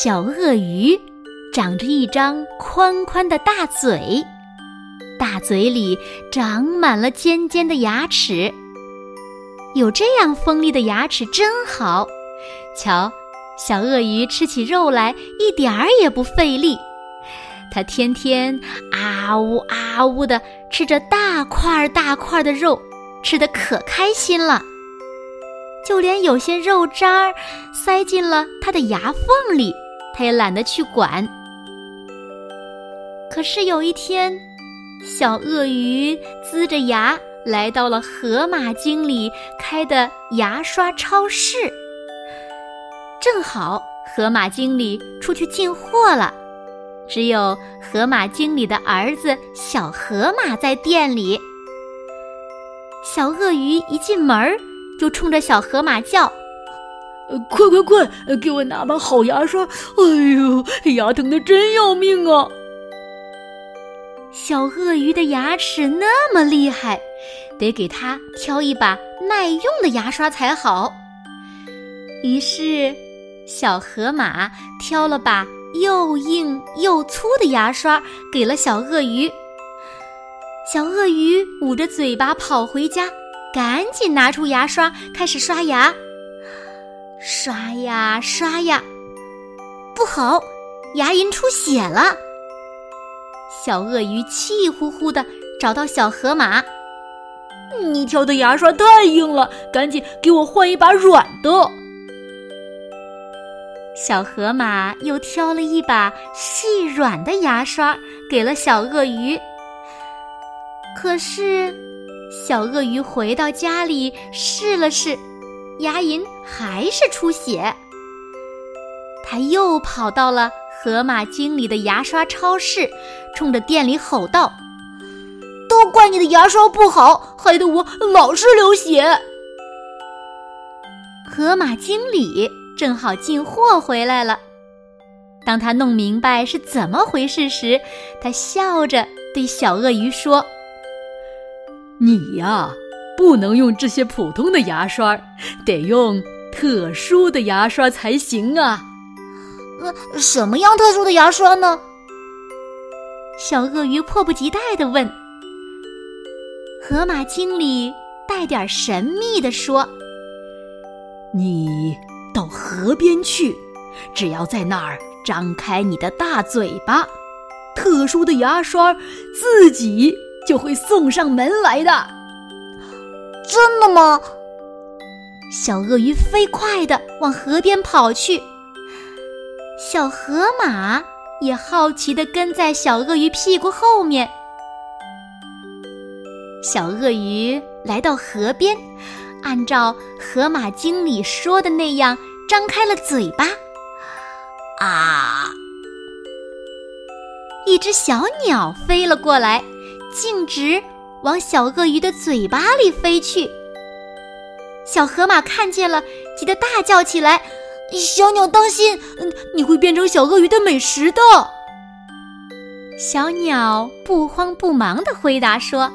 小鳄鱼长着一张宽宽的大嘴，大嘴里长满了尖尖的牙齿。有这样锋利的牙齿真好。瞧，小鳄鱼吃起肉来一点儿也不费力。它天天啊呜啊呜的吃着大块大块的肉，吃的可开心了。就连有些肉渣儿塞进了它的牙缝里，他也懒得去管。可是有一天，小鳄鱼呲着牙来到了河马经理开的牙刷超市。正好河马经理出去进货了，只有河马经理的儿子小河马在店里。小鳄鱼一进门就冲着小河马叫：“快快快，给我拿把好牙刷！哎呦，牙疼的真要命啊！”小鳄鱼的牙齿那么厉害，得给它挑一把耐用的牙刷才好。于是。小河马挑了把又硬又粗的牙刷，给了小鳄鱼。小鳄鱼捂着嘴巴跑回家，赶紧拿出牙刷开始刷牙。刷呀刷呀，不好，牙龈出血了。小鳄鱼气呼呼的找到小河马：“你挑的牙刷太硬了，赶紧给我换一把软的。”小河马又挑了一把细软的牙刷给了小鳄鱼，可是小鳄鱼回到家里试了试，牙龈还是出血。他又跑到了河马经理的牙刷超市，冲着店里吼道：“都怪你的牙刷不好，害得我老是流血。”河马经理。正好进货回来了。当他弄明白是怎么回事时，他笑着对小鳄鱼说：“你呀，不能用这些普通的牙刷，得用特殊的牙刷才行啊。”“呃，什么样特殊的牙刷呢？”小鳄鱼迫不及待地问。河马经理带点神秘地说：“你。”到河边去，只要在那儿张开你的大嘴巴，特殊的牙刷自己就会送上门来的。真的吗？小鳄鱼飞快地往河边跑去，小河马也好奇地跟在小鳄鱼屁股后面。小鳄鱼来到河边。按照河马经理说的那样，张开了嘴巴。啊！一只小鸟飞了过来，径直往小鳄鱼的嘴巴里飞去。小河马看见了，急得大叫起来：“小鸟，当心！你会变成小鳄鱼的美食的！”小鸟不慌不忙地回答说：“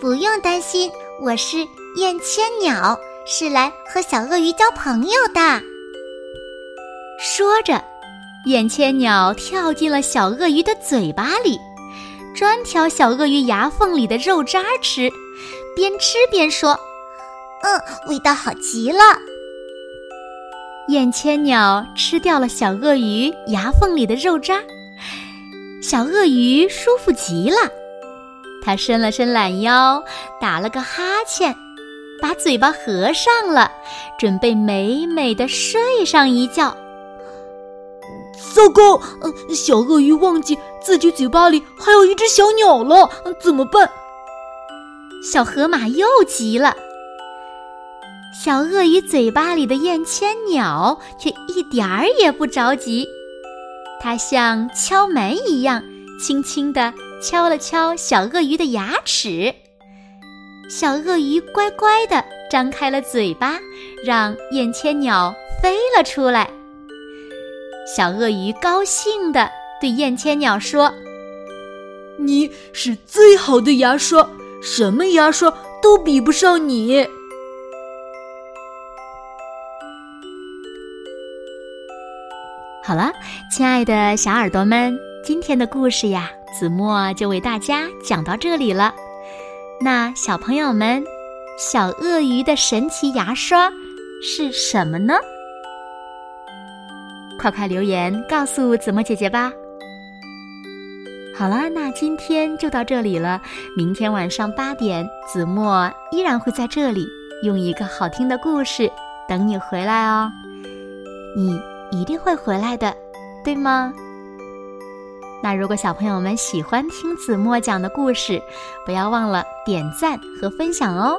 不用担心，我是。”燕千鸟是来和小鳄鱼交朋友的。说着，燕千鸟跳进了小鳄鱼的嘴巴里，专挑小鳄鱼牙缝里的肉渣吃，边吃边说：“嗯，味道好极了。”燕千鸟吃掉了小鳄鱼牙缝里的肉渣，小鳄鱼舒服极了，它伸了伸懒腰，打了个哈欠。把嘴巴合上了，准备美美的睡上一觉。糟糕，小鳄鱼忘记自己嘴巴里还有一只小鸟了，怎么办？小河马又急了。小鳄鱼嘴巴里的燕千鸟却一点儿也不着急，它像敲门一样，轻轻地敲了敲小鳄鱼的牙齿。小鳄鱼乖乖地张开了嘴巴，让燕千鸟飞了出来。小鳄鱼高兴地对燕千鸟说：“你是最好的牙刷，什么牙刷都比不上你。”好了，亲爱的小耳朵们，今天的故事呀，子墨就为大家讲到这里了。那小朋友们，小鳄鱼的神奇牙刷是什么呢？快快留言告诉子墨姐姐吧。好了，那今天就到这里了。明天晚上八点，子墨依然会在这里，用一个好听的故事等你回来哦。你。一定会回来的，对吗？那如果小朋友们喜欢听子墨讲的故事，不要忘了点赞和分享哦。